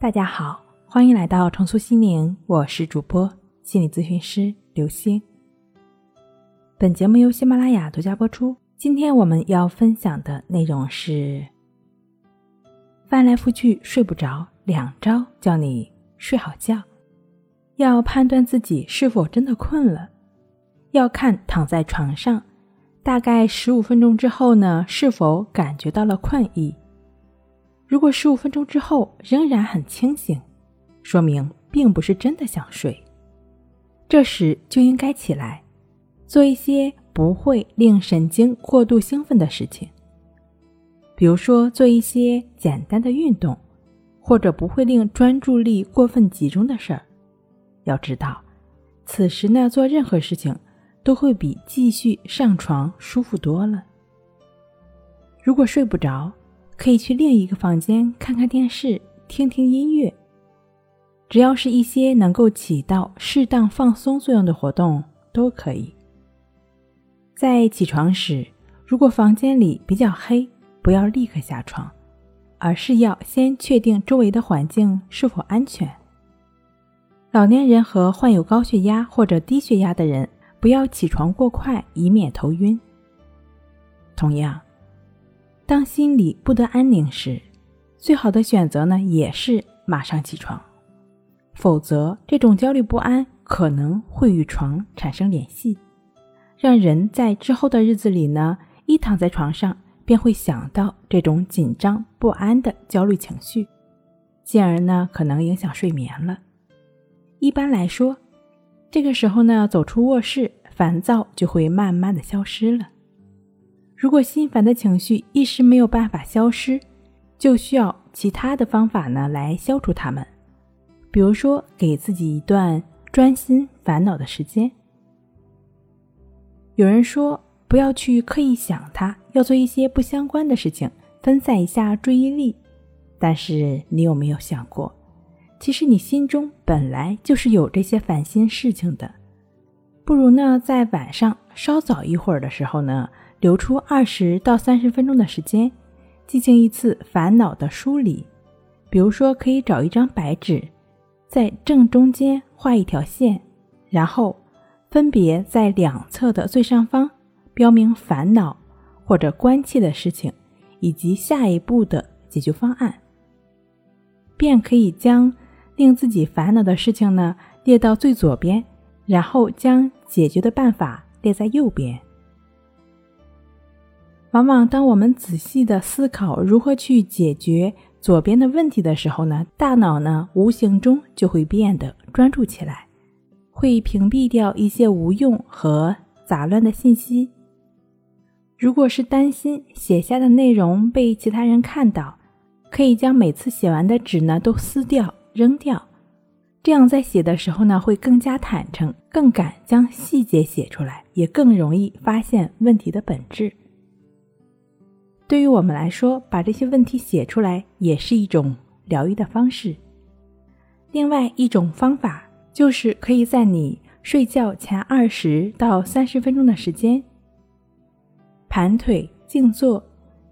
大家好，欢迎来到重塑心灵，我是主播心理咨询师刘星。本节目由喜马拉雅独家播出。今天我们要分享的内容是：翻来覆去睡不着，两招叫你睡好觉。要判断自己是否真的困了，要看躺在床上大概十五分钟之后呢，是否感觉到了困意。如果十五分钟之后仍然很清醒，说明并不是真的想睡。这时就应该起来，做一些不会令神经过度兴奋的事情，比如说做一些简单的运动，或者不会令专注力过分集中的事儿。要知道，此时呢做任何事情都会比继续上床舒服多了。如果睡不着，可以去另一个房间看看电视，听听音乐。只要是一些能够起到适当放松作用的活动都可以。在起床时，如果房间里比较黑，不要立刻下床，而是要先确定周围的环境是否安全。老年人和患有高血压或者低血压的人，不要起床过快，以免头晕。同样。当心里不得安宁时，最好的选择呢，也是马上起床。否则，这种焦虑不安可能会与床产生联系，让人在之后的日子里呢，一躺在床上便会想到这种紧张不安的焦虑情绪，进而呢，可能影响睡眠了。一般来说，这个时候呢，走出卧室，烦躁就会慢慢的消失了。如果心烦的情绪一时没有办法消失，就需要其他的方法呢来消除它们。比如说，给自己一段专心烦恼的时间。有人说，不要去刻意想它，要做一些不相关的事情，分散一下注意力。但是，你有没有想过，其实你心中本来就是有这些烦心事情的？不如呢，在晚上稍早一会儿的时候呢。留出二十到三十分钟的时间，进行一次烦恼的梳理。比如说，可以找一张白纸，在正中间画一条线，然后分别在两侧的最上方标明烦恼或者关切的事情以及下一步的解决方案，便可以将令自己烦恼的事情呢列到最左边，然后将解决的办法列在右边。往往当我们仔细的思考如何去解决左边的问题的时候呢，大脑呢无形中就会变得专注起来，会屏蔽掉一些无用和杂乱的信息。如果是担心写下的内容被其他人看到，可以将每次写完的纸呢都撕掉扔掉，这样在写的时候呢会更加坦诚，更敢将细节写出来，也更容易发现问题的本质。对于我们来说，把这些问题写出来也是一种疗愈的方式。另外一种方法就是可以在你睡觉前二十到三十分钟的时间，盘腿静坐，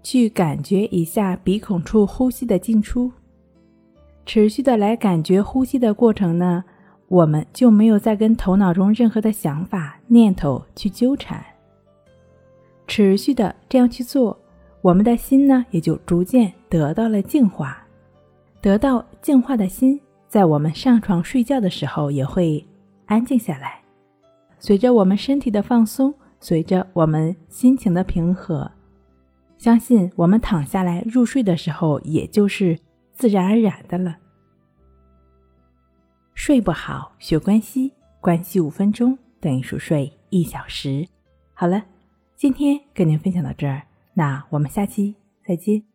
去感觉一下鼻孔处呼吸的进出，持续的来感觉呼吸的过程呢，我们就没有再跟头脑中任何的想法念头去纠缠，持续的这样去做。我们的心呢，也就逐渐得到了净化。得到净化的心，在我们上床睡觉的时候也会安静下来。随着我们身体的放松，随着我们心情的平和，相信我们躺下来入睡的时候，也就是自然而然的了。睡不好学关系，关系五分钟等于熟睡一小时。好了，今天跟您分享到这儿。那我们下期再见。